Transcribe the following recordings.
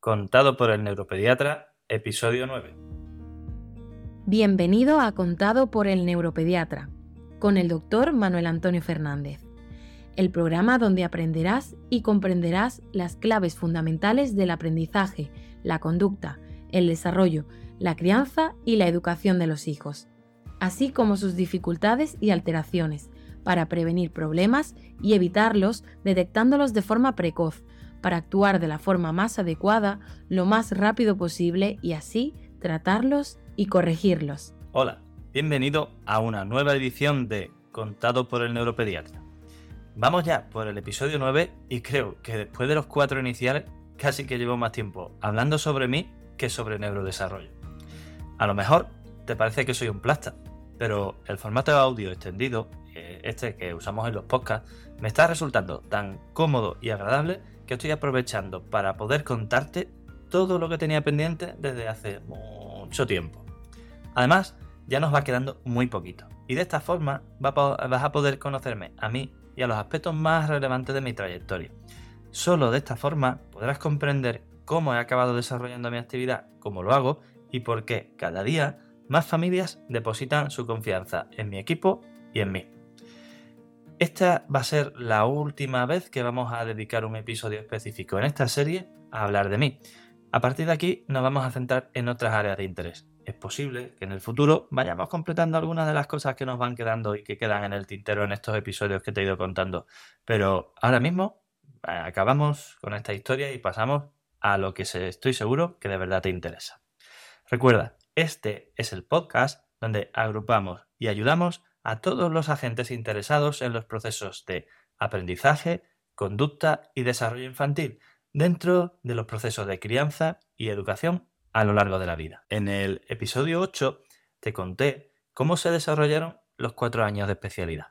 Contado por el neuropediatra, episodio 9. Bienvenido a Contado por el neuropediatra, con el doctor Manuel Antonio Fernández, el programa donde aprenderás y comprenderás las claves fundamentales del aprendizaje, la conducta, el desarrollo, la crianza y la educación de los hijos, así como sus dificultades y alteraciones, para prevenir problemas y evitarlos detectándolos de forma precoz, para actuar de la forma más adecuada lo más rápido posible y así tratarlos y corregirlos. Hola, bienvenido a una nueva edición de Contado por el Neuropediatra. Vamos ya por el episodio 9 y creo que después de los cuatro iniciales casi que llevo más tiempo hablando sobre mí que sobre neurodesarrollo. A lo mejor te parece que soy un plasta, pero el formato de audio extendido, eh, este que usamos en los podcasts, me está resultando tan cómodo y agradable que estoy aprovechando para poder contarte todo lo que tenía pendiente desde hace mucho tiempo. Además, ya nos va quedando muy poquito. Y de esta forma vas a poder conocerme a mí y a los aspectos más relevantes de mi trayectoria. Solo de esta forma podrás comprender cómo he acabado desarrollando mi actividad, cómo lo hago y por qué cada día más familias depositan su confianza en mi equipo y en mí. Esta va a ser la última vez que vamos a dedicar un episodio específico en esta serie a hablar de mí. A partir de aquí nos vamos a centrar en otras áreas de interés. Es posible que en el futuro vayamos completando algunas de las cosas que nos van quedando y que quedan en el tintero en estos episodios que te he ido contando. Pero ahora mismo eh, acabamos con esta historia y pasamos a lo que estoy seguro que de verdad te interesa. Recuerda, este es el podcast donde agrupamos y ayudamos a todos los agentes interesados en los procesos de aprendizaje, conducta y desarrollo infantil dentro de los procesos de crianza y educación a lo largo de la vida. En el episodio 8 te conté cómo se desarrollaron los cuatro años de especialidad.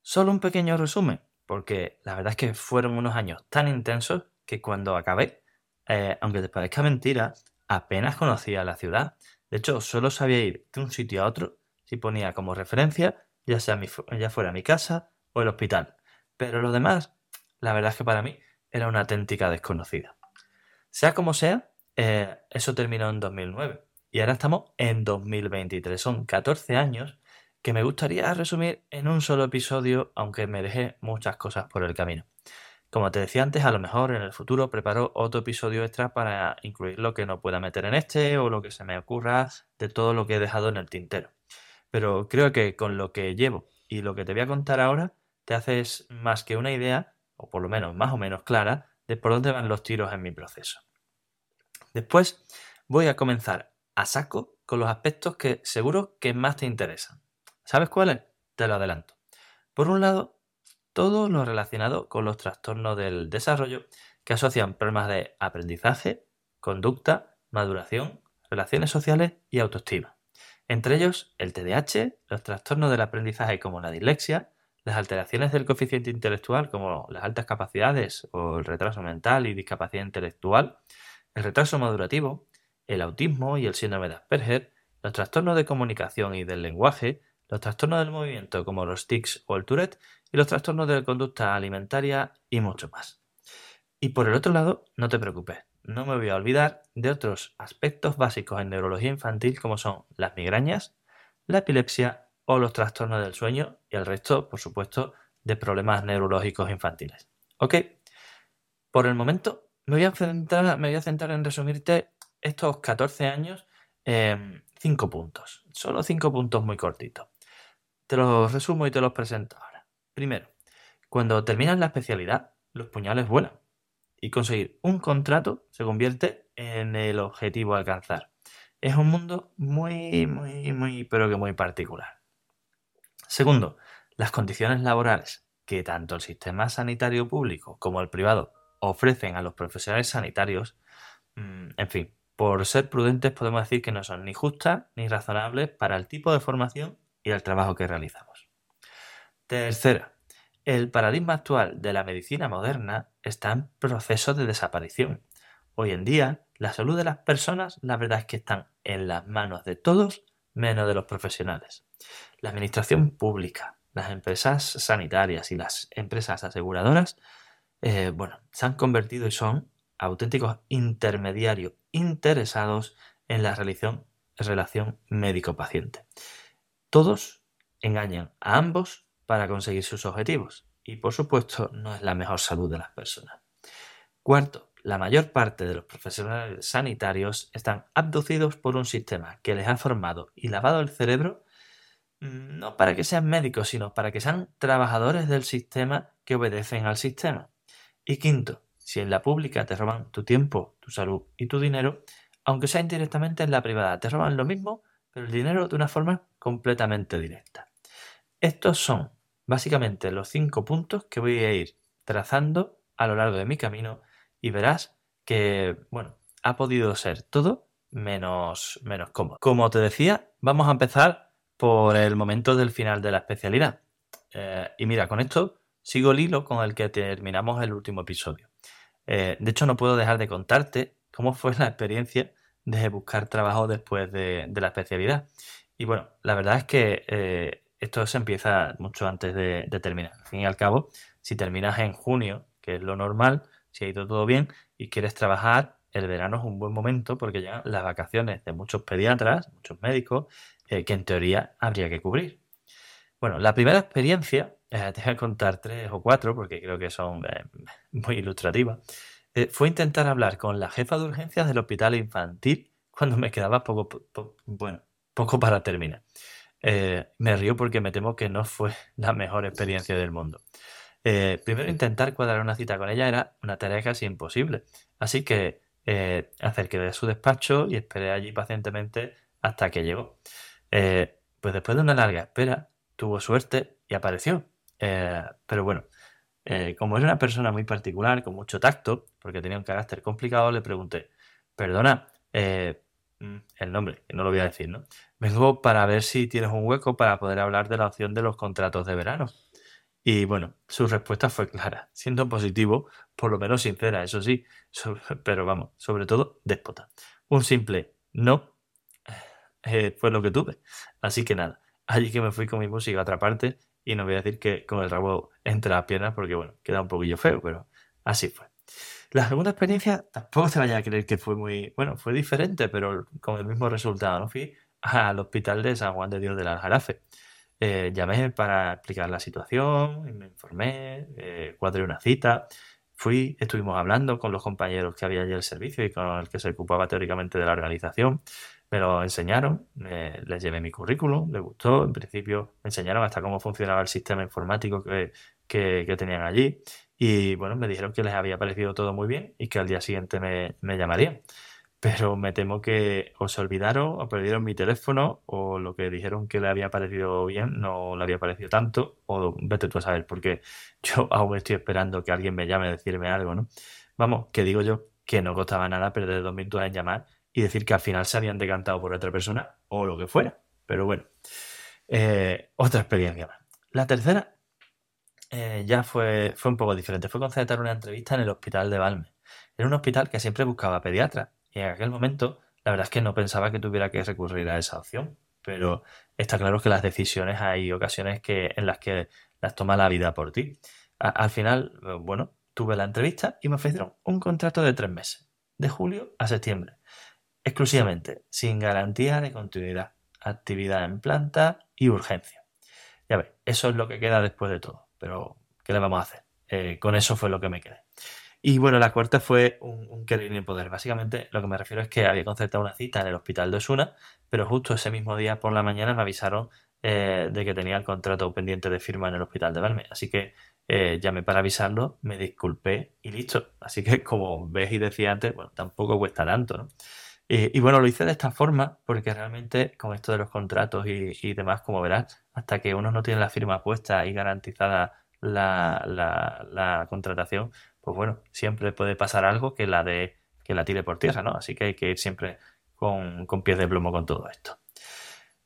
Solo un pequeño resumen, porque la verdad es que fueron unos años tan intensos que cuando acabé, eh, aunque te parezca mentira, apenas conocía la ciudad. De hecho, solo sabía ir de un sitio a otro si ponía como referencia ya sea ya fuera mi casa o el hospital. Pero lo demás, la verdad es que para mí era una auténtica desconocida. Sea como sea, eh, eso terminó en 2009 y ahora estamos en 2023. Son 14 años que me gustaría resumir en un solo episodio, aunque me dejé muchas cosas por el camino. Como te decía antes, a lo mejor en el futuro preparo otro episodio extra para incluir lo que no pueda meter en este o lo que se me ocurra de todo lo que he dejado en el tintero. Pero creo que con lo que llevo y lo que te voy a contar ahora, te haces más que una idea, o por lo menos más o menos clara, de por dónde van los tiros en mi proceso. Después voy a comenzar a saco con los aspectos que seguro que más te interesan. ¿Sabes cuáles? Te lo adelanto. Por un lado, todo lo relacionado con los trastornos del desarrollo que asocian problemas de aprendizaje, conducta, maduración, relaciones sociales y autoestima. Entre ellos, el TDAH, los trastornos del aprendizaje como la dislexia, las alteraciones del coeficiente intelectual como las altas capacidades o el retraso mental y discapacidad intelectual, el retraso madurativo, el autismo y el síndrome de Asperger, los trastornos de comunicación y del lenguaje, los trastornos del movimiento como los tics o el Tourette y los trastornos de conducta alimentaria y mucho más. Y por el otro lado, no te preocupes, no me voy a olvidar de otros aspectos básicos en neurología infantil como son las migrañas, la epilepsia o los trastornos del sueño y el resto, por supuesto, de problemas neurológicos infantiles. ¿Ok? Por el momento me voy a centrar, en resumirte estos 14 años en 5 puntos. Solo 5 puntos muy cortitos. Te los resumo y te los presento ahora. Primero, cuando terminas la especialidad, los puñales vuelan y conseguir un contrato se convierte en el objetivo a alcanzar. Es un mundo muy, muy, muy, pero que muy particular. Segundo, las condiciones laborales que tanto el sistema sanitario público como el privado ofrecen a los profesionales sanitarios, mm, en fin, por ser prudentes podemos decir que no son ni justas ni razonables para el tipo de formación y el trabajo que realizamos. Tercera, el paradigma actual de la medicina moderna está en proceso de desaparición. Hoy en día, la salud de las personas, la verdad es que están en las manos de todos menos de los profesionales. La administración pública, las empresas sanitarias y las empresas aseguradoras, eh, bueno, se han convertido y son auténticos intermediarios interesados en la relación, relación médico-paciente. Todos engañan a ambos para conseguir sus objetivos y por supuesto no es la mejor salud de las personas. Cuarto, la mayor parte de los profesionales sanitarios están abducidos por un sistema que les ha formado y lavado el cerebro mm, no para que sean médicos, sino para que sean trabajadores del sistema que obedecen al sistema. Y quinto, si en la pública te roban tu tiempo, tu salud y tu dinero, aunque sea indirectamente en la privada, te roban lo mismo, pero el dinero de una forma completamente directa. Estos son básicamente los cinco puntos que voy a ir trazando a lo largo de mi camino y verás que, bueno, ha podido ser todo menos, menos cómodo. Como te decía, vamos a empezar por el momento del final de la especialidad. Eh, y mira, con esto sigo el hilo con el que terminamos el último episodio. Eh, de hecho, no puedo dejar de contarte cómo fue la experiencia de buscar trabajo después de, la especialidad. Y bueno, la verdad es que eh, esto se empieza mucho antes de, terminar. Al fin y al cabo, si terminas en junio, que es lo normal, si ha ido todo bien y quieres trabajar, el verano es un buen momento porque llegan las vacaciones de muchos pediatras, muchos médicos, eh, que en teoría habría que cubrir. Bueno, la primera experiencia, eh, te voy a contar tres o cuatro porque creo que son eh, muy ilustrativas, fue intentar hablar con la jefa de urgencias del hospital infantil cuando me quedaba poco, bueno, poco para terminar. Me río porque me temo que no fue la mejor experiencia del mundo. Eh, primero intentar cuadrar una cita con ella era una tarea casi imposible. Así que eh, acerqué de su despacho y esperé allí pacientemente hasta que llegó. Eh, pues después de una larga espera, tuvo suerte y apareció. Eh, pero bueno, como era una persona muy particular, con mucho tacto, porque tenía un carácter complicado, le pregunté, perdona, mm, el nombre, que no lo voy a decir, ¿no? Vengo para ver si tienes un hueco para poder hablar de la opción de los contratos de verano. Y bueno, su respuesta fue clara, siendo positivo, por lo menos sincera, eso sí, pero vamos, sobre todo déspota. Un simple no eh, fue lo que tuve. Así que nada, allí que me fui con mi música a otra parte y no voy a decir que con el rabo entre las piernas porque bueno, queda un poquillo feo, pero así fue. La segunda experiencia tampoco te vaya a creer que fue muy, bueno, fue diferente, pero con el mismo resultado, ¿no? Fui al hospital de San Juan de Dios del Aljarafe. Eh, llamé para explicar la situación, me informé, eh, cuadré una cita, fui, estuvimos hablando con los compañeros que había allí el servicio y con el que se ocupaba teóricamente de la organización. Me lo enseñaron, les llevé mi currículum, les gustó, en principio me enseñaron hasta cómo funcionaba el sistema informático que, que, tenían allí y bueno, me dijeron que les había parecido todo muy bien y que al día siguiente me, llamarían pero me temo que o se olvidaron o perdieron mi teléfono o lo que dijeron que le había parecido bien no le había parecido tanto o vete tú a saber porque yo aún estoy esperando que alguien me llame a decirme algo, ¿no? Vamos, que digo yo que no costaba nada perder dos minutos en llamar y decir que al final se habían decantado por otra persona o lo que fuera, pero bueno, eh, otra experiencia más. La tercera eh, ya fue, fue un poco diferente, fue concertar una entrevista en el hospital de Valme. Era un hospital que siempre buscaba pediatra y en aquel momento, la verdad es que no pensaba que tuviera que recurrir a esa opción, pero está claro que las decisiones hay ocasiones que, en las que las toma la vida por ti. al final, eh, bueno, tuve la entrevista y me ofrecieron un contrato de tres meses, de julio a septiembre, exclusivamente, sin garantía de continuidad, actividad en planta y urgencia. Ya ves, eso es lo que queda después de todo, pero ¿qué le vamos a hacer? Eh, con eso fue lo que me quedé. Y bueno, la cuarta fue un, querer y poder. Básicamente lo que me refiero es que había concertado una cita en el hospital de Osuna, pero justo ese mismo día por la mañana me avisaron eh, de que tenía el contrato pendiente de firma en el hospital de Valme. Así que eh, llamé para avisarlo, me disculpé y listo. Así que como ves y decía antes, bueno, tampoco cuesta tanto, ¿no? Y, bueno, lo hice de esta forma porque realmente con esto de los contratos y, demás, como verás, hasta que uno no tiene la firma puesta y garantizada la, la, contratación, pues bueno, siempre puede pasar algo que la de que la tire por tierra, ¿no? Así que hay que ir siempre con, pies de plomo con todo esto.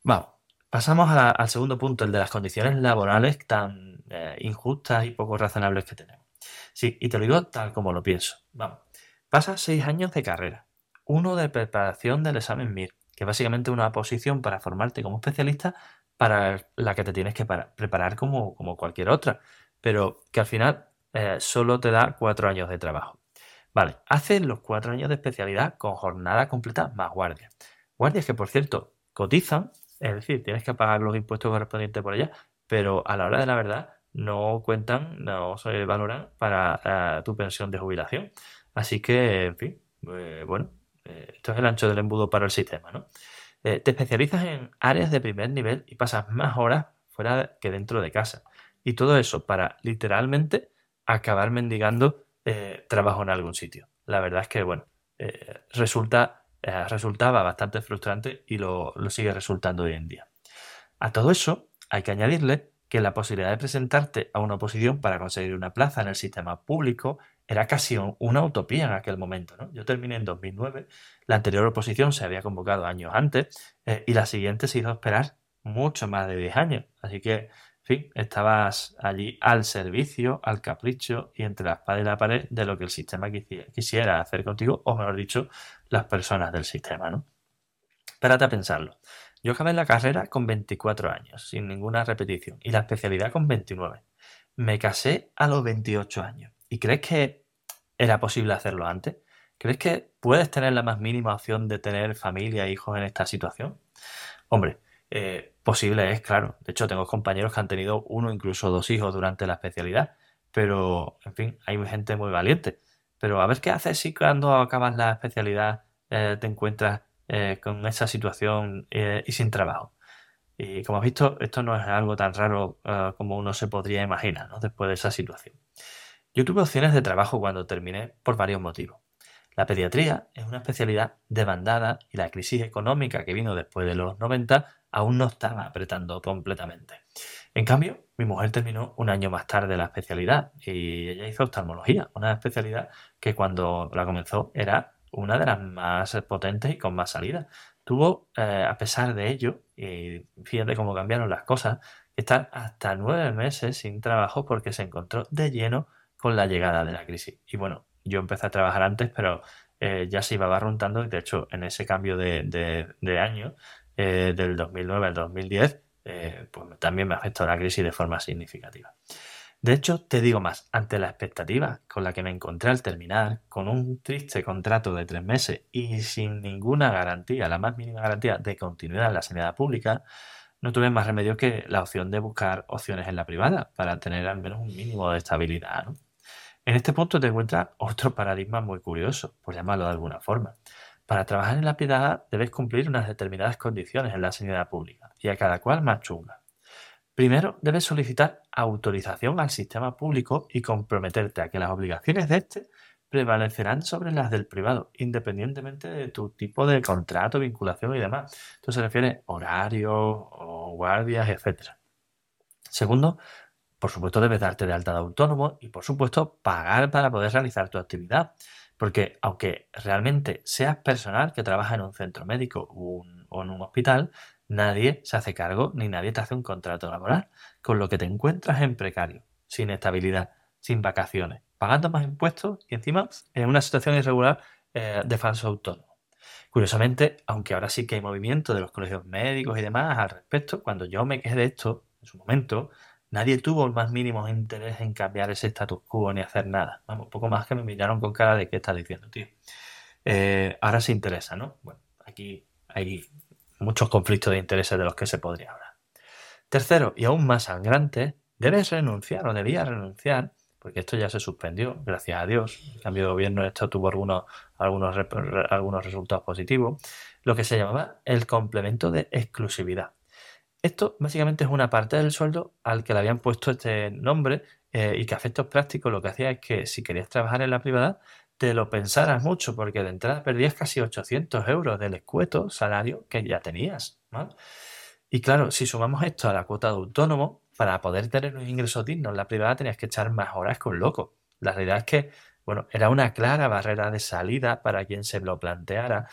Vamos, pasamos al segundo punto, el de las condiciones laborales tan eh, injustas y poco razonables que tenemos. Sí, y te lo digo tal como lo pienso. Vamos, pasas seis años de carrera, uno de preparación del examen MIR, que es básicamente una posición para formarte como especialista para la que te tienes que preparar como cualquier otra, pero que al final eh, solo te da cuatro años de trabajo. Vale, haces los cuatro años de especialidad con jornada completa más guardias. Guardias que, por cierto, cotizan, es decir, tienes que pagar los impuestos correspondientes por ella, pero a la hora de la verdad no cuentan, no se valoran para eh, tu pensión de jubilación. Así que, en fin, eh, bueno, eh, esto es el ancho del embudo para el sistema, ¿no? te especializas en áreas de primer nivel y pasas más horas fuera que dentro de casa. Y todo eso para literalmente acabar mendigando trabajo en algún sitio. La verdad es que, bueno, resulta, resultaba bastante frustrante y lo sigue resultando hoy en día. A todo eso hay que añadirle que la posibilidad de presentarte a una oposición para conseguir una plaza en el sistema público era casi una utopía en aquel momento. ¿no? Yo terminé en 2009, la anterior oposición se había convocado años antes eh, y la siguiente se hizo esperar mucho más de 10 años. Así que, en fin, estabas allí al servicio, al capricho y entre la espada y la pared de lo que el sistema quisiera hacer contigo, o mejor dicho, las personas del sistema. ¿no? Espérate a pensarlo. Yo acabé la carrera con 24 años, sin ninguna repetición, y la especialidad con 29. Me casé a los 28 años. ¿Y crees que era posible hacerlo antes? ¿Crees que puedes tener la más mínima opción de tener familia e hijos en esta situación? Hombre, eh, posible es, claro. De hecho, tengo compañeros que han tenido uno, incluso dos hijos durante la especialidad. Pero, en fin, hay gente muy valiente. Pero a ver qué haces si cuando acabas la especialidad eh, te encuentras eh, con esa situación y sin trabajo. Y como has visto, esto no es algo tan raro como uno se podría imaginar después de esa situación. Yo tuve opciones de trabajo cuando terminé por varios motivos. La pediatría es una especialidad demandada y la crisis económica que vino después de los 90 aún no estaba apretando completamente. En cambio, mi mujer terminó un año más tarde la especialidad y ella hizo oftalmología, una especialidad que cuando la comenzó era una de las más potentes y con más salida. Tuvo, eh, a pesar de ello, y fíjate cómo cambiaron las cosas, estar hasta nueve meses sin trabajo porque se encontró de lleno con la llegada de la crisis. Y bueno, yo empecé a trabajar antes, pero eh, ya se iba barruntando y de hecho en ese cambio de, año, eh, del 2009 al 2010, pues también me afectó la crisis de forma significativa. De hecho, te digo más, ante la expectativa con la que me encontré al terminar, con un triste contrato de tres meses y sin ninguna garantía, la más mínima garantía de continuidad en la sanidad pública, no tuve más remedio que la opción de buscar opciones en la privada para tener al menos un mínimo de estabilidad. En este punto te encuentras otro paradigma muy curioso, por llamarlo de alguna forma. Para trabajar en la privada debes cumplir unas determinadas condiciones en la sanidad pública y a cada cual más chunga. Primero, debes solicitar autorización al sistema público y comprometerte a que las obligaciones de este prevalecerán sobre las del privado, independientemente de tu tipo de contrato, vinculación y demás. Esto se refiere a horarios guardias, etc. Segundo, por supuesto debes darte de alta de autónomo y por supuesto pagar para poder realizar tu actividad. Porque aunque realmente seas personal que trabaja en un centro médico o en un hospital, nadie se hace cargo ni nadie te hace un contrato laboral, con lo que te encuentras en precario, sin estabilidad, sin vacaciones, pagando más impuestos y encima en una situación irregular eh, de falso autónomo. Curiosamente, aunque ahora sí que hay movimiento de los colegios médicos y demás al respecto, cuando yo me quejé de esto, en su momento, nadie tuvo el más mínimo interés en cambiar ese status quo ni hacer nada. Vamos, poco más que me miraron con cara de qué estás diciendo, tío. Eh, ahora se interesa, ¿no? Bueno, aquí hay muchos conflictos de intereses de los que se podría hablar. Tercero, y aún más sangrante, debes renunciar o debías renunciar, porque esto ya se suspendió, gracias a Dios. El cambio de gobierno esto tuvo algunos, algunos, algunos resultados positivos, lo que se llamaba el complemento de exclusividad. Esto básicamente es una parte del sueldo al que le habían puesto este nombre eh, y que a efectos prácticos lo que hacía es que si querías trabajar en la privada, te lo pensaras mucho, porque de entrada perdías casi 800 euros del escueto salario que ya tenías. Y claro, si sumamos esto a la cuota de autónomo, para poder tener un ingreso digno en la privada tenías que echar más horas con loco. La realidad es que, bueno, era una clara barrera de salida para quien se lo planteara,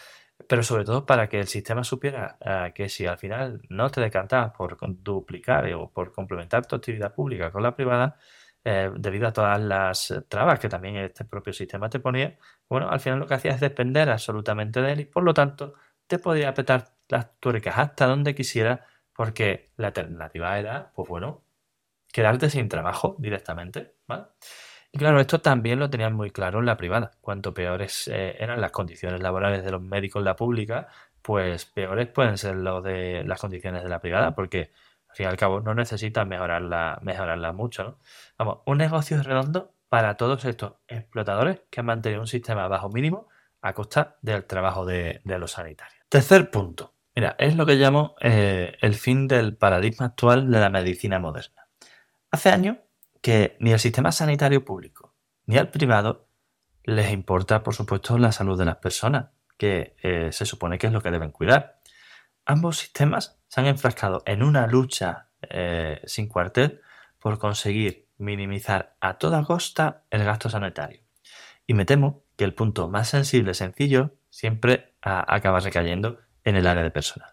pero sobre todo para que el sistema supiera eh, que si al final no te decantabas por duplicar o por complementar tu actividad pública con la privada, eh, debido a todas las trabas que también este propio sistema te ponía, bueno, al final lo que hacía es depender absolutamente de él y por lo tanto te podía apretar las tuercas hasta donde quisiera porque la alternativa era, pues bueno, quedarte sin trabajo directamente, ¿vale? Y claro, esto también lo tenían muy claro en la privada. Cuanto peores eh, eran las condiciones laborales de los médicos en la pública, pues peores pueden ser los de las condiciones de la privada, porque al fin y al cabo no necesitan mejorarla, mucho. ¿no? Vamos, un negocio redondo para todos estos explotadores que han mantenido un sistema bajo mínimo a costa del trabajo de, los sanitarios. Tercer punto. Mira, es lo que llamo eh, el fin del paradigma actual de la medicina moderna. Hace años que ni el sistema sanitario público ni al privado les importa, por supuesto, la salud de las personas, que eh, se supone que es lo que deben cuidar. Ambos sistemas se han enfrascado en una lucha eh, sin cuartel por conseguir minimizar a toda costa el gasto sanitario. Y me temo que el punto más sensible y sencillo siempre acaba recayendo en el área de personal.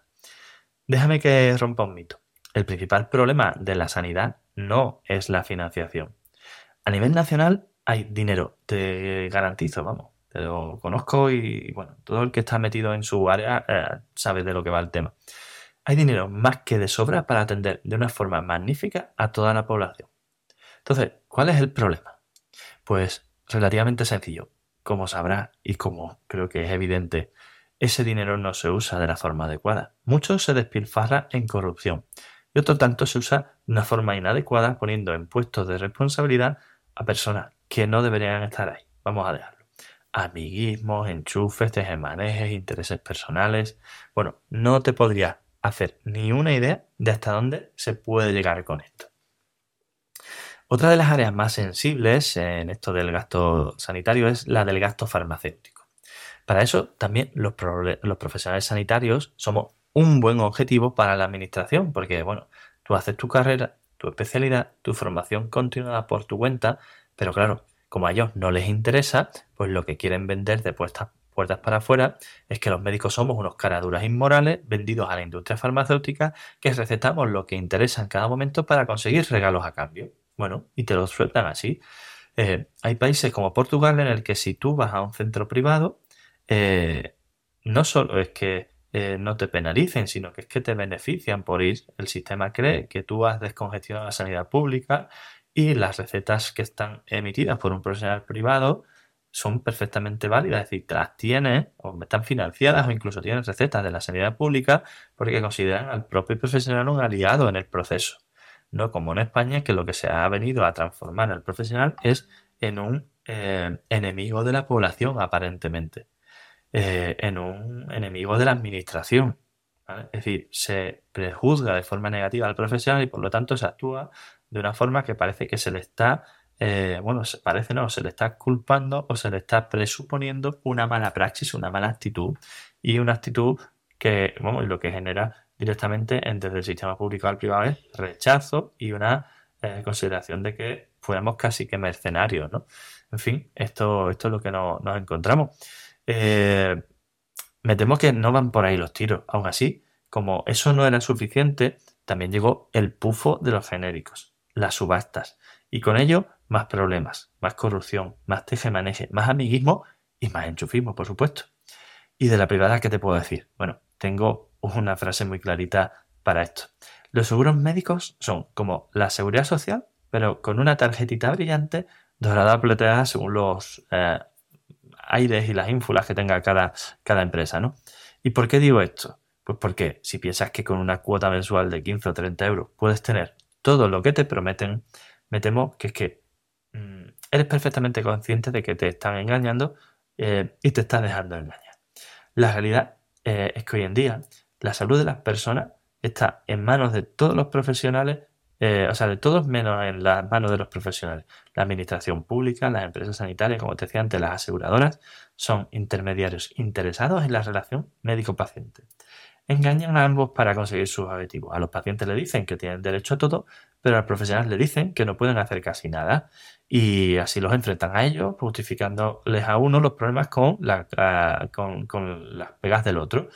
Déjame que rompa un mito. El principal problema de la sanidad no es la financiación. A nivel nacional hay dinero, te garantizo, vamos, te lo conozco y bueno, todo el que está metido en su área eh, sabe de lo que va el tema. Hay dinero más que de sobra para atender de una forma magnífica a toda la población. Entonces, ¿cuál es el problema? Pues relativamente sencillo. Como sabrá y como creo que es evidente, ese dinero no se usa de la forma adecuada. Mucho se despilfarra en corrupción y otro tanto se usa de una forma inadecuada poniendo en puestos de responsabilidad a personas que no deberían estar ahí. Vamos a dejarlo. Amiguismos, enchufes, tejemanejes, intereses personales. Bueno, no te podría hacer ni una idea de hasta dónde se puede llegar con esto. Otra de las áreas más sensibles en esto del gasto sanitario es la del gasto farmacéutico. Para eso también los, los profesionales sanitarios somos un buen objetivo para la administración, porque bueno, tú haces tu carrera, tu especialidad, tu formación continuada por tu cuenta, pero claro, como a ellos no les interesa, pues lo que quieren vender de puertas, puertas para afuera es que los médicos somos unos caraduras inmorales vendidos a la industria farmacéutica que recetamos lo que interesa en cada momento para conseguir regalos a cambio. Bueno, y te lo sueltan así. Eh, hay países como Portugal en el que si tú vas a un centro privado, eh, no solo es que eh, no te penalicen, sino que es que te benefician por ir. El sistema cree que tú has descongestionado la sanidad pública y las recetas que están emitidas por un profesional privado son perfectamente válidas, es decir, las tienes o están financiadas o incluso tienen recetas de la sanidad pública porque consideran al propio profesional un aliado en el proceso. No como en España, que lo que se ha venido a transformar al profesional es en un eh, enemigo de la población, aparentemente. Eh, en un enemigo de la administración. Es decir, se prejuzga de forma negativa al profesional y por lo tanto se actúa de una forma que parece que se le está, eh, bueno, parece no, se le está culpando o se le está presuponiendo una mala praxis, una mala actitud y una actitud que, bueno, lo que genera directamente desde el sistema público al privado es rechazo y una eh, consideración de que fuéramos casi que mercenarios, ¿no? En fin, esto, esto es lo que nos encontramos. Eh, me temo que no van por ahí los tiros. Aún así, como eso no era suficiente, también llegó el pufo de los genéricos, las subastas, y con ello más problemas, más corrupción, más tejemaneje, más amiguismo y más enchufismo, por supuesto. Y de la privada, ¿qué te puedo decir? Bueno, tengo una frase muy clarita para esto. Los seguros médicos son como la seguridad social, pero con una tarjetita brillante dorada plateada según los eh, aires y las ínfulas que tenga cada, cada empresa, ¿no? ¿Y por qué digo esto? Pues porque si piensas que con una cuota mensual de 15 o 30 euros puedes tener todo lo que te prometen, me temo que es que mm, eres perfectamente consciente de que te están engañando eh, y te estás dejando engañar. La realidad eh, es que hoy en día la salud de las personas está en manos de todos los profesionales eh, o sea, de todos menos en las manos de los profesionales. La administración pública, las empresas sanitarias, como te decía antes, las aseguradoras, son intermediarios interesados en la relación médico-paciente. Engañan a ambos para conseguir sus objetivos. A los pacientes le dicen que tienen derecho a todo, pero a los profesionales le dicen que no pueden hacer casi nada. Y así los enfrentan a ellos, justificándoles a uno los problemas con, con, con las pegas del otro.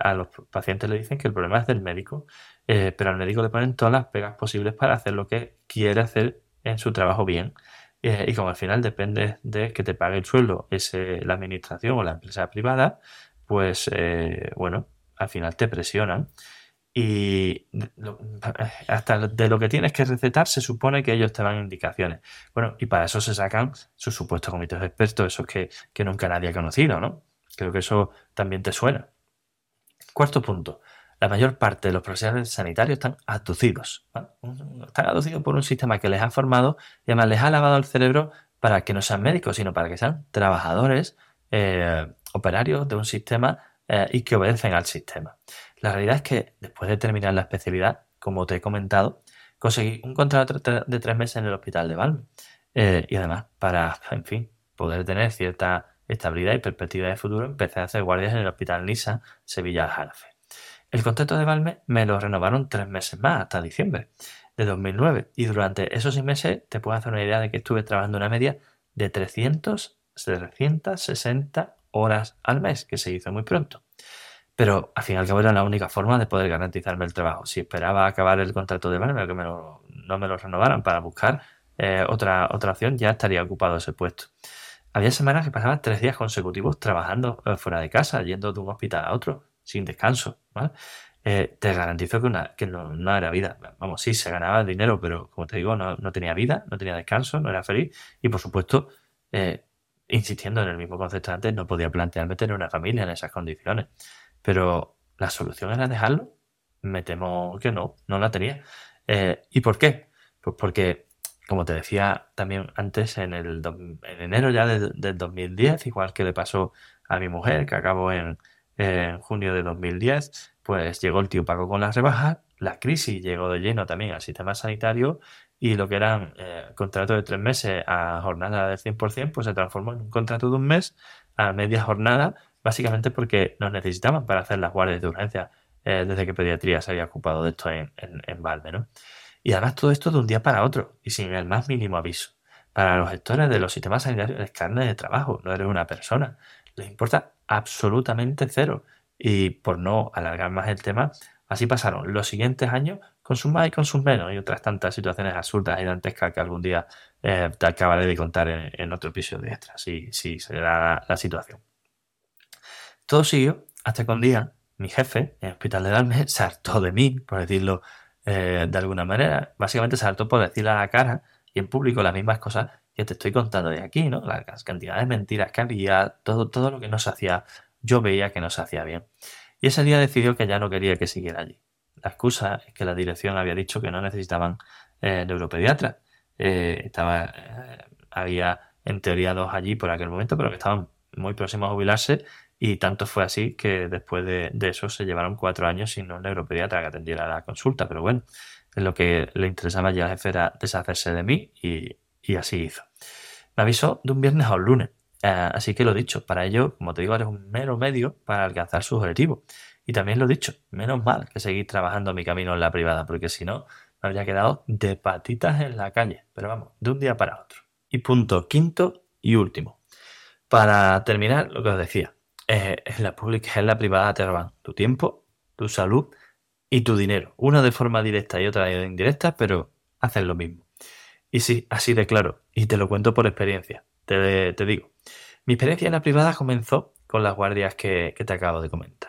A los pacientes le dicen que el problema es del médico eh, pero al médico le ponen todas las pegas posibles para hacer lo que quiere hacer en su trabajo bien. Eh, y como al final depende de que te pague el sueldo ese, la administración o la empresa privada, pues eh, bueno, al final te presionan. y hasta de lo que tienes que recetar se supone que ellos te dan indicaciones. Bueno, y para eso se sacan sus supuestos comités expertos, esos que, que nunca nadie ha conocido, ¿no? Creo que eso también te suena. Cuarto punto. La mayor parte de los profesionales sanitarios están aducidos. Están aducidos por un sistema que les ha formado y además les ha lavado el cerebro para que no sean médicos, sino para que sean trabajadores, eh, operarios de un sistema eh, y que obedecen al sistema. La realidad es que después de terminar la especialidad, como te he comentado, conseguí un contrato de tres meses en el hospital de Valme. Eh, y además, para, en fin, poder tener cierta estabilidad y perspectiva de futuro, empecé a hacer guardias en el hospital Nisa, Sevilla Jarafe. El contrato de Valme me lo renovaron tres meses más, hasta diciembre de 2009. Y durante esos seis meses te puedo hacer una idea de que estuve trabajando una media de 300, 360 horas al mes, que se hizo muy pronto. Pero al fin y al cabo era la única forma de poder garantizarme el trabajo. Si esperaba acabar el contrato de Valme, que no me lo renovaran para buscar eh, otra, otra opción, ya estaría ocupado ese puesto. Había semanas que pasaba tres días consecutivos trabajando eh, fuera de casa, yendo de un hospital a otro, sin descanso. Eh, te garantizo que, no, era vida. Vamos, sí, se ganaba dinero, pero como te digo, no, tenía vida, no tenía descanso, no era feliz. Y por supuesto, insistiendo en el mismo concepto antes, no podía plantearme tener una familia en esas condiciones. Pero la solución era dejarlo. Me temo que no, no la tenía. ¿Y por qué? Pues porque como te decía también antes, en, el, en enero ya del 2010, igual que le pasó a mi mujer, que acabó en, junio de 2010, pues llegó el tío Paco con las rebajas, la crisis llegó de lleno también al sistema sanitario y lo que eran eh, contratos de tres meses a jornada del 100%, pues se transformó en un contrato de un mes a media jornada, básicamente porque nos necesitaban para hacer las guardias de urgencia eh, desde que pediatría se había ocupado de esto en, en, en Valme, ¿no? Y además todo esto de un día para otro y sin el más mínimo aviso. Para los gestores de los sistemas sanitarios es carne de trabajo, no eres una persona. Les importa absolutamente cero. Y por no alargar más el tema, así pasaron los siguientes años con más y con menos y otras tantas situaciones absurdas y dantescas que algún día eh, te acabaré de contar en, otro episodio extra, si, si se da la, situación. Todo siguió hasta que un día mi jefe en el hospital de Dalme se hartó de mí, por decirlo eh, de alguna manera. Básicamente se hartó por decirle a la cara y en público las mismas cosas que te estoy contando de aquí, ¿no? Las cantidades de mentiras que había, todo, todo lo que no se hacía, yo veía que no se hacía bien. Y ese día decidió que ya no quería que siguiera allí. La excusa es que la dirección había dicho que no necesitaban eh, neuropediatras. Eh, estaba, había en teoría dos allí por aquel momento, pero que estaban muy próximos a jubilarse y tanto fue así que después de, eso se llevaron cuatro años sin un neuropediatra que atendiera la consulta. Pero bueno, lo que le interesaba ya al jefe era deshacerse de mí y, así hizo. Me avisó de un viernes a un lunes. Eh, así que lo dicho, para ello, como te digo, eres un mero medio para alcanzar sus objetivos. Y también lo dicho, menos mal que seguir trabajando mi camino en la privada, porque si no, me habría quedado de patitas en la calle. Pero vamos, de un día para otro. Y punto quinto y último. Para terminar, lo que os decía, eh, en la pública en la privada te roban tu tiempo, tu salud y tu dinero. Una de forma directa y otra de indirecta, pero hacen lo mismo. Y sí, así de claro, y te lo cuento por experiencia. Te, digo, mi experiencia en la privada comenzó con las guardias que, te acabo de comentar.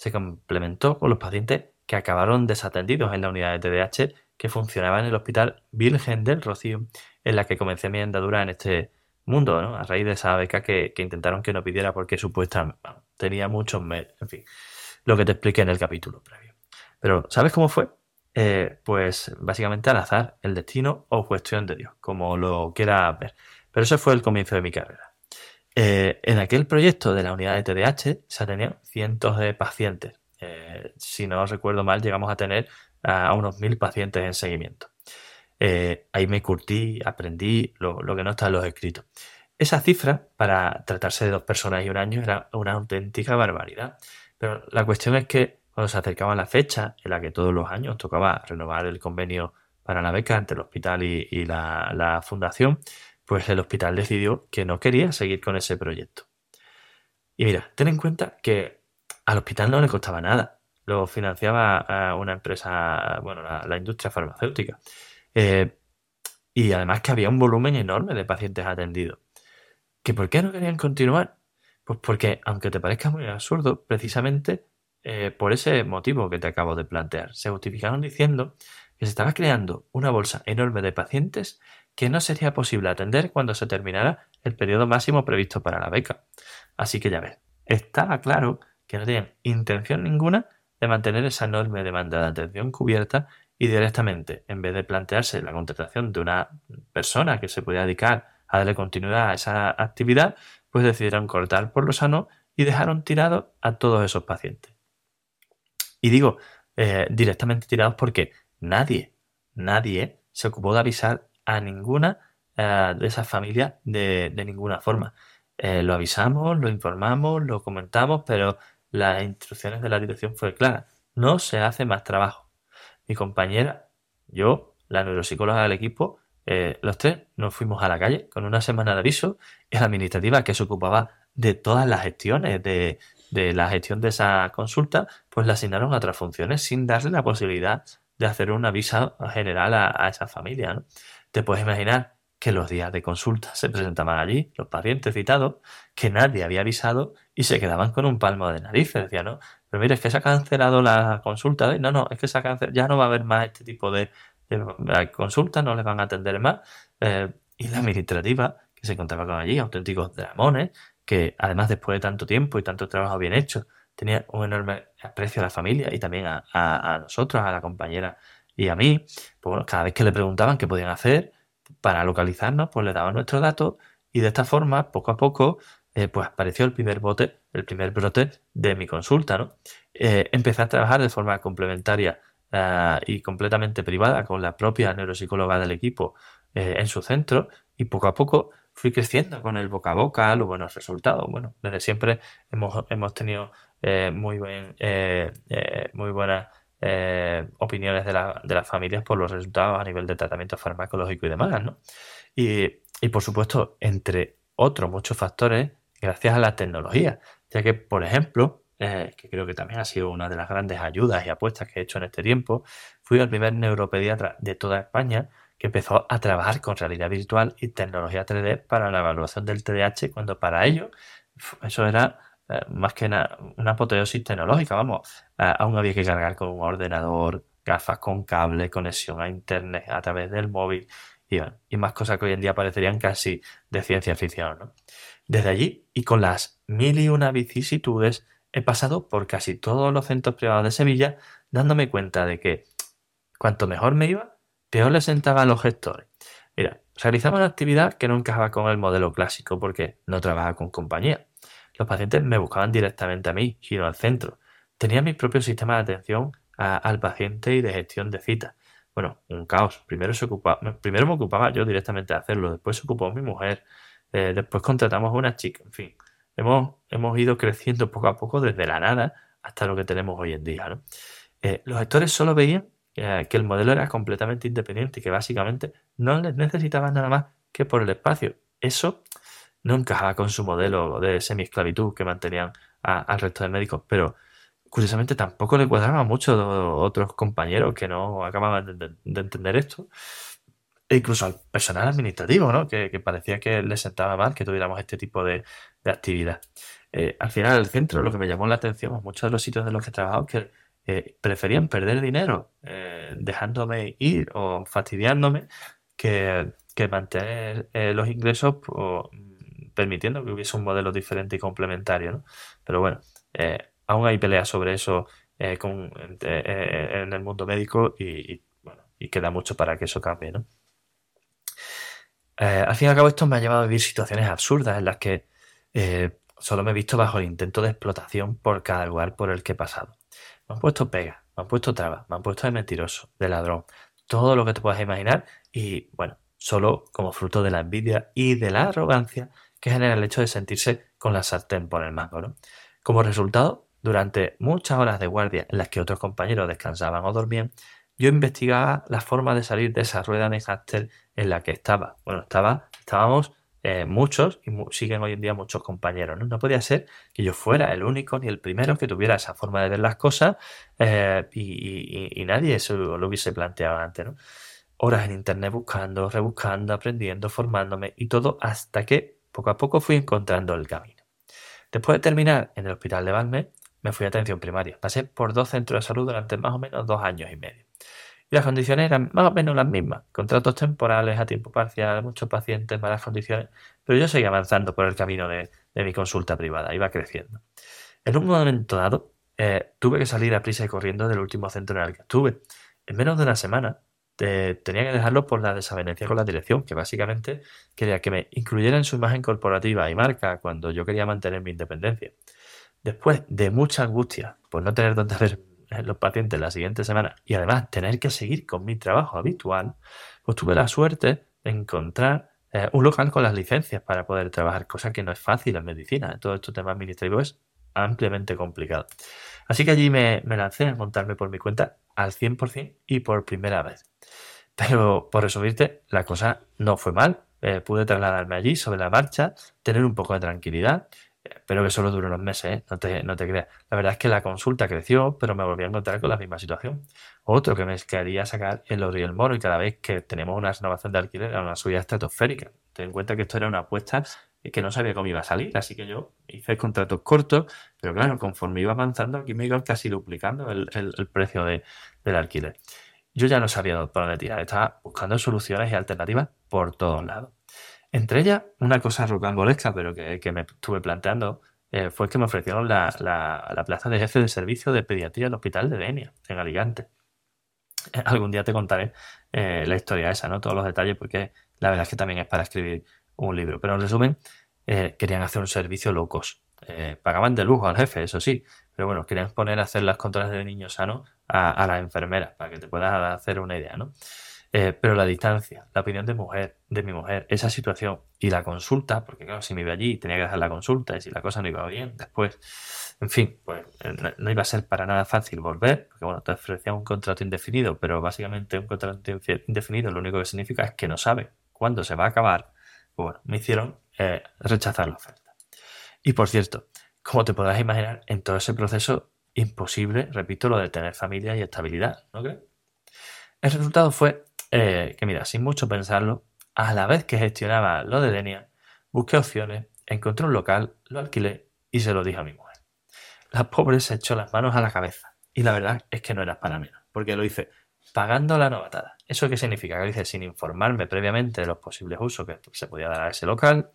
Se complementó con los pacientes que acabaron desatendidos en la unidad de TDAH que funcionaba en el hospital Virgen del Rocío, en la que comencé mi andadura en este mundo, ¿no? A raíz de esa beca que, intentaron que no pidiera porque supuestamente tenía muchos medios, en fin, lo que te expliqué en el capítulo previo. Pero, ¿sabes cómo fue? Eh, pues básicamente al azar, el destino o cuestión de Dios, como lo quiera ver. Pero ese fue el comienzo de mi carrera. Eh, en aquel proyecto de la unidad de TDAH se tenían cientos de pacientes. Eh, si no recuerdo mal, llegamos a tener a unos mil pacientes en seguimiento. Eh, ahí me curtí, aprendí lo, que no está en los escritos. Esa cifra, para tratarse de dos personas y un año, era una auténtica barbaridad. Pero la cuestión es que cuando se acercaba la fecha en la que todos los años tocaba renovar el convenio para la beca entre el hospital y, la, fundación, pues el hospital decidió que no quería seguir con ese proyecto. Y mira, ten en cuenta que al hospital no le costaba nada. Lo financiaba una empresa, bueno, la industria farmacéutica. Eh, y además que había un volumen enorme de pacientes atendidos. ¿Que por qué no querían continuar? Pues porque, aunque te parezca muy absurdo, precisamente eh, por ese motivo que te acabo de plantear. Se justificaron diciendo que se estaba creando una bolsa enorme de pacientes que no sería posible atender cuando se terminara el periodo máximo previsto para la beca. Así que ya ves, estaba claro que no tenían intención ninguna de mantener esa enorme demanda de atención cubierta y directamente, en vez de plantearse la contratación de una persona que se pudiera dedicar a darle continuidad a esa actividad, pues decidieron cortar por lo sano y dejaron tirados a todos esos pacientes. Y digo eh, directamente tirados porque nadie, nadie se ocupó de avisar a ninguna eh, de esas familias de, ninguna forma. Eh, lo avisamos, lo informamos, lo comentamos, pero las instrucciones de la dirección fue clara. No se hace más trabajo. Mi compañera, yo, la neuropsicóloga del equipo, los tres nos fuimos a la calle con una semana de aviso y la administrativa que se ocupaba de todas las gestiones, de, la gestión de esa consulta, pues la asignaron a otras funciones sin darle la posibilidad de hacer una visa general a, esa familia. ¿no? Te puedes imaginar que los días de consulta se presentaban allí, los pacientes citados, que nadie había avisado y se quedaban con un palmo de nariz. Decían, no, pero mire, es que se ha cancelado la consulta. No, no, es que se ha cancelado, ya no va a haber más este tipo de, consultas, no les van a atender más. Eh, y la administrativa, que se encontraba con allí, auténticos dramones, que además después de tanto tiempo y tanto trabajo bien hecho, tenía un enorme aprecio a la familia y también a, nosotros, a la compañera y a mí. Pues cada vez que le preguntaban qué podían hacer para localizarnos, pues le daban nuestros datos y de esta forma, poco a poco, eh, pues apareció el primer bote, el primer brote de mi consulta, ¿no? Eh, empecé a trabajar de forma complementaria eh, y completamente privada con la propia neuropsicóloga del equipo en su centro y poco a poco fui creciendo con el boca a boca, los buenos resultados. Bueno, desde siempre hemos, hemos tenido eh, muy, buen, eh, eh, muy buenas opiniones de, la, de, las familias por los resultados a nivel de tratamiento farmacológico y demás, ¿no? Y, por supuesto, entre otros muchos factores, gracias a la tecnología, ya que, por ejemplo, que creo que también ha sido una de las grandes ayudas y apuestas que he hecho en este tiempo, fui el primer neuropediatra de toda España que empezó a trabajar con realidad virtual y tecnología 3D para la evaluación del TDAH, cuando para ello eso era más que una, apoteosis tecnológica, vamos, aún había que cargar con un ordenador, gafas con cable, conexión a internet a través del móvil y, más cosas que hoy en día parecerían casi de ciencia ficción. Desde allí y con las mil y una vicisitudes he pasado por casi todos los centros privados de Sevilla dándome cuenta de que cuanto mejor me iba, peor le sentaban los gestores. Mira, realizaba una actividad que no encajaba con el modelo clásico porque no trabajaba con compañía. Los pacientes me buscaban directamente a mí, giro al centro. Tenía mi propio sistema de atención al paciente y de gestión de citas. Bueno, un caos. Primero, me ocupaba yo directamente de hacerlo, después se ocupó mi mujer, eh, después contratamos a una chica, en fin. Hemos, hemos ido creciendo poco a poco desde la nada hasta lo que tenemos hoy en día. Eh, los gestores solo veían que el modelo era completamente independiente y que básicamente no les necesitaban nada más que por el espacio. Eso no encajaba con su modelo de semi-esclavitud que mantenían al resto de médicos, pero curiosamente tampoco le cuadraban mucho a otros compañeros que no acababan de, entender esto. E incluso al personal administrativo, ¿no? Que, parecía que les sentaba mal que tuviéramos este tipo de, actividad. Eh, al final, el centro, lo que me llamó la atención a muchos de los sitios de los que he trabajado, que eh, preferían perder dinero eh, dejándome ir o fastidiándome que, mantener eh, los ingresos permitiendo que hubiese un modelo diferente y complementario. Pero bueno, aún hay peleas sobre eso en el mundo médico y, queda mucho para que eso cambie. al fin y al cabo, esto me ha llevado a vivir situaciones absurdas en las que solo me he visto bajo el intento de explotación por cada lugar por el que he pasado. Me han puesto pega, me han puesto trabas, me han puesto de mentiroso, de ladrón, todo lo que te puedas imaginar y bueno, solo como fruto de la envidia y de la arrogancia que genera el hecho de sentirse con la sartén por el mango. ¿no? Como resultado, durante muchas horas de guardia en las que otros compañeros descansaban o dormían, yo investigaba la forma de salir de esa rueda de hámster en la que estaba. Bueno, estaba, estábamos eh, muchos, y siguen hoy en día muchos compañeros. ¿no? podía ser que yo fuera el único ni el primero que tuviera esa forma de ver las cosas eh, y, nadie lo hubiese planteado antes. ¿no? Horas en internet buscando, rebuscando, aprendiendo, formándome y todo hasta que poco a poco fui encontrando el camino. Después de terminar en el hospital de Valme, me fui a atención primaria. Pasé por dos centros de salud durante más o menos dos años y medio. Y las condiciones eran más o menos las mismas. Contratos temporales a tiempo parcial, muchos pacientes, malas condiciones. Pero yo seguía avanzando por el camino de, mi consulta privada, iba creciendo. En un momento dado, eh, tuve que salir a prisa y corriendo del último centro en el que estuve. En menos de una semana tenía que dejarlo por la desavenencia con la dirección, que básicamente quería que me incluyera en su imagen corporativa y marca cuando yo quería mantener mi independencia. Después de mucha angustia por no tener donde ver los pacientes la siguiente semana y además tener que seguir con mi trabajo habitual, pues tuve la suerte de encontrar eh, un local con las licencias para poder trabajar, cosa que no es fácil en medicina. Todo este tema administrativo es ampliamente complicado. Así que allí me, lancé a montarme por mi cuenta al 100% y por primera vez. Pero por resumirte, la cosa no fue mal. Eh, pude trasladarme allí sobre la marcha, tener un poco de tranquilidad pero que solo duró unos meses, ¿eh? no, te, no te creas. La verdad es que la consulta creció, pero me volví a encontrar con la misma situación. Otro que me quería sacar el oro y el moro, y cada vez que tenemos una renovación de alquiler era una subida estratosférica. Ten en cuenta que esto era una apuesta que no sabía cómo iba a salir, así que yo hice contratos cortos, pero claro, conforme iba avanzando, aquí me iba casi duplicando el, precio de, del alquiler. Yo ya no sabía por dónde tirar, estaba buscando soluciones y alternativas por todos lados. Entre ellas, una cosa rocambolesca, pero que, me estuve planteando, eh, fue que me ofrecieron la, plaza de jefe de servicio de pediatría del Hospital de Denia, en Alicante. Eh, algún día te contaré eh, la historia esa, ¿no? Todos los detalles, porque la verdad es que también es para escribir un libro. Pero en resumen, querían hacer un servicio locos. pagaban de lujo al jefe, eso sí, pero bueno, querían poner a hacer las controles de niños sanos a, a las enfermeras, para que te puedas hacer una idea, ¿no? Eh, pero la distancia, la opinión de mujer, de mi mujer, esa situación y la consulta, porque claro, si me iba allí tenía que dejar la consulta y si la cosa no iba bien después, en fin, pues eh, no, iba a ser para nada fácil volver, porque bueno, te ofrecían un contrato indefinido, pero básicamente un contrato indefinido lo único que significa es que no sabe cuándo se va a acabar. Bueno, me hicieron eh, rechazar la oferta. Y por cierto, como te podrás imaginar, en todo ese proceso imposible, repito, lo de tener familia y estabilidad, ¿no crees? El resultado fue eh, que mira, sin mucho pensarlo, a la vez que gestionaba lo de Denia, busqué opciones, encontré un local, lo alquilé y se lo dije a mi mujer. La pobre se echó las manos a la cabeza y la verdad es que no era para menos, porque lo hice pagando la novatada. ¿Eso qué significa? Que lo hice sin informarme previamente de los posibles usos que se podía dar a ese local,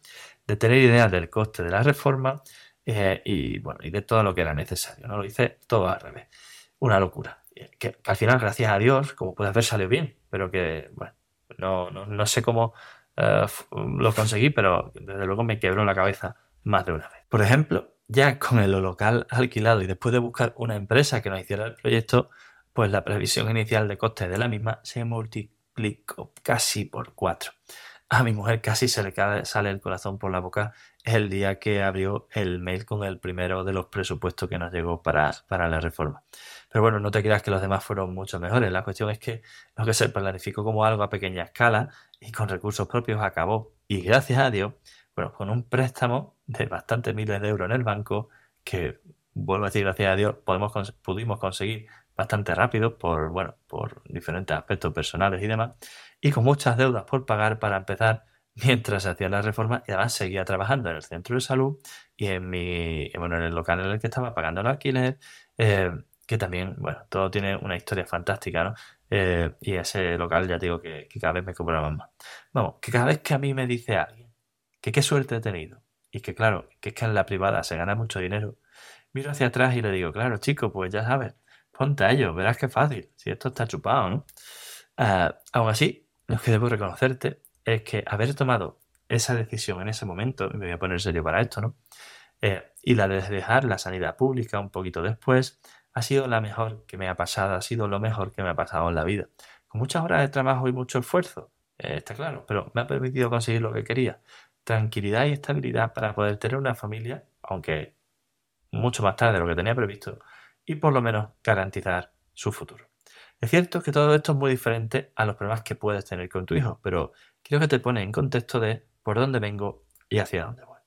de tener ideas del coste de la reforma eh, y bueno, y de todo lo que era necesario. No lo hice todo al revés. Una locura. Que, al final, gracias a Dios, como puedes ver, salió bien pero que, bueno, no, no, sé cómo eh, lo conseguí, pero desde luego me quebró la cabeza más de una vez. Por ejemplo, ya con el local alquilado y después de buscar una empresa que nos hiciera el proyecto, pues la previsión inicial de costes de la misma se multiplicó casi por cuatro. A mi mujer casi se le sale el corazón por la boca el día que abrió el mail con el primero de los presupuestos que nos llegó para, para la reforma. Pero bueno, no te creas que los demás fueron mucho mejores. La cuestión es que lo que se planificó como algo a pequeña escala y con recursos propios acabó. Y gracias a Dios, bueno, con un préstamo de bastantes miles de euros en el banco, que vuelvo a decir gracias a Dios, podemos, pudimos conseguir bastante rápido por, bueno, por diferentes aspectos personales y demás, y con muchas deudas por pagar para empezar mientras hacía la reforma y además seguía trabajando en el centro de salud y en mi, bueno, en el local en el que estaba pagando el alquiler, eh, que también, bueno, todo tiene una historia fantástica, ¿no? Eh, y ese local ya digo que, cada vez me cobraban más. Vamos, que cada vez que a mí me dice alguien que qué suerte he tenido y que claro, que es que en la privada se gana mucho dinero, miro hacia atrás y le digo, claro, chico, pues ya sabes, ponte a ello, verás que fácil, si esto está chupado, ¿no? Ah, aún así, lo que debo reconocerte es que haber tomado esa decisión en ese momento, y me voy a poner serio para esto, ¿no? Eh, y la de dejar la sanidad pública un poquito después, ha sido la mejor que me ha pasado, ha sido lo mejor que me ha pasado en la vida. Con muchas horas de trabajo y mucho esfuerzo, eh, está claro, pero me ha permitido conseguir lo que quería. Tranquilidad y estabilidad para poder tener una familia, aunque mucho más tarde de lo que tenía previsto, y por lo menos garantizar su futuro. Es cierto que todo esto es muy diferente a los problemas que puedes tener con tu hijo, pero quiero que te pone en contexto de por dónde vengo y hacia dónde voy.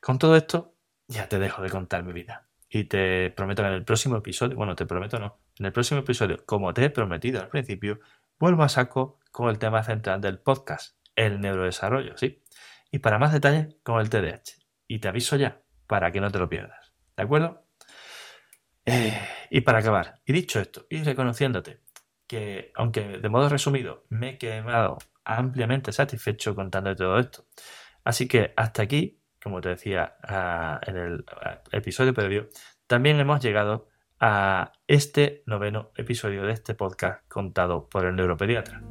Con todo esto, ya te dejo de contar mi vida. Y te prometo que en el próximo episodio, bueno, te prometo no, en el próximo episodio, como te he prometido al principio, vuelvo a saco con el tema central del podcast, el neurodesarrollo, ¿sí? Y para más detalles, con el TDAH. Y te aviso ya, para que no te lo pierdas. ¿De acuerdo? Eh, y para acabar, y dicho esto, y reconociéndote que, aunque de modo resumido, me he quedado ampliamente satisfecho contando todo esto. Así que hasta aquí, como te decía ah, en el ah, episodio previo, también hemos llegado a este noveno episodio de este podcast contado por el neuropediatra.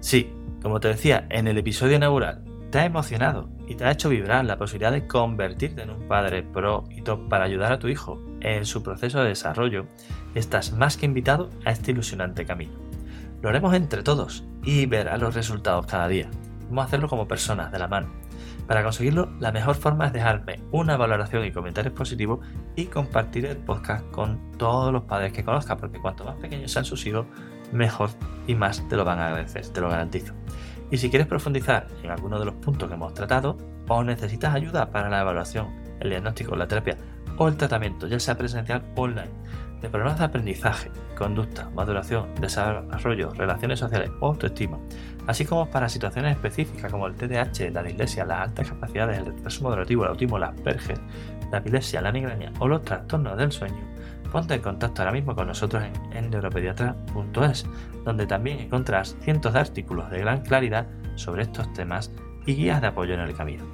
Sí, como te decía en el episodio inaugural, te ha emocionado y te ha hecho vibrar la posibilidad de convertirte en un padre pro y top para ayudar a tu hijo en su proceso de desarrollo, estás más que invitado a este ilusionante camino. Lo haremos entre todos y verás los resultados cada día. Vamos a hacerlo como personas de la mano. Para conseguirlo, la mejor forma es dejarme una valoración y comentarios positivos y compartir el podcast con todos los padres que conozcas, porque cuanto más pequeños sean sus hijos, mejor y más te lo van a agradecer, te lo garantizo. Y si quieres profundizar en alguno de los puntos que hemos tratado o necesitas ayuda para la evaluación, el diagnóstico, la terapia o el tratamiento, ya sea presencial o online, de problemas de aprendizaje, conducta, maduración, desarrollo, relaciones sociales o autoestima, así como para situaciones específicas como el TDAH, la dislexia, las altas capacidades, el retraso moderativo, el autismo, las perges, la epilepsia, la migraña o los trastornos del sueño, ponte en contacto ahora mismo con nosotros en, neuropediatra.es, donde también encontrarás cientos de artículos de gran claridad sobre estos temas y guías de apoyo en el camino.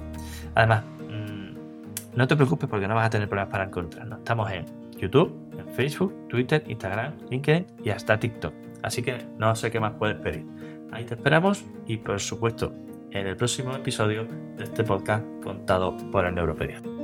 Además, mm, no te preocupes porque no vas a tener problemas para encontrarnos. Estamos en YouTube, en Facebook, Twitter, Instagram, LinkedIn y hasta TikTok. Así que no sé qué más puedes pedir. Ahí te esperamos y por supuesto en el próximo episodio de este podcast contado por el Neuropediatra.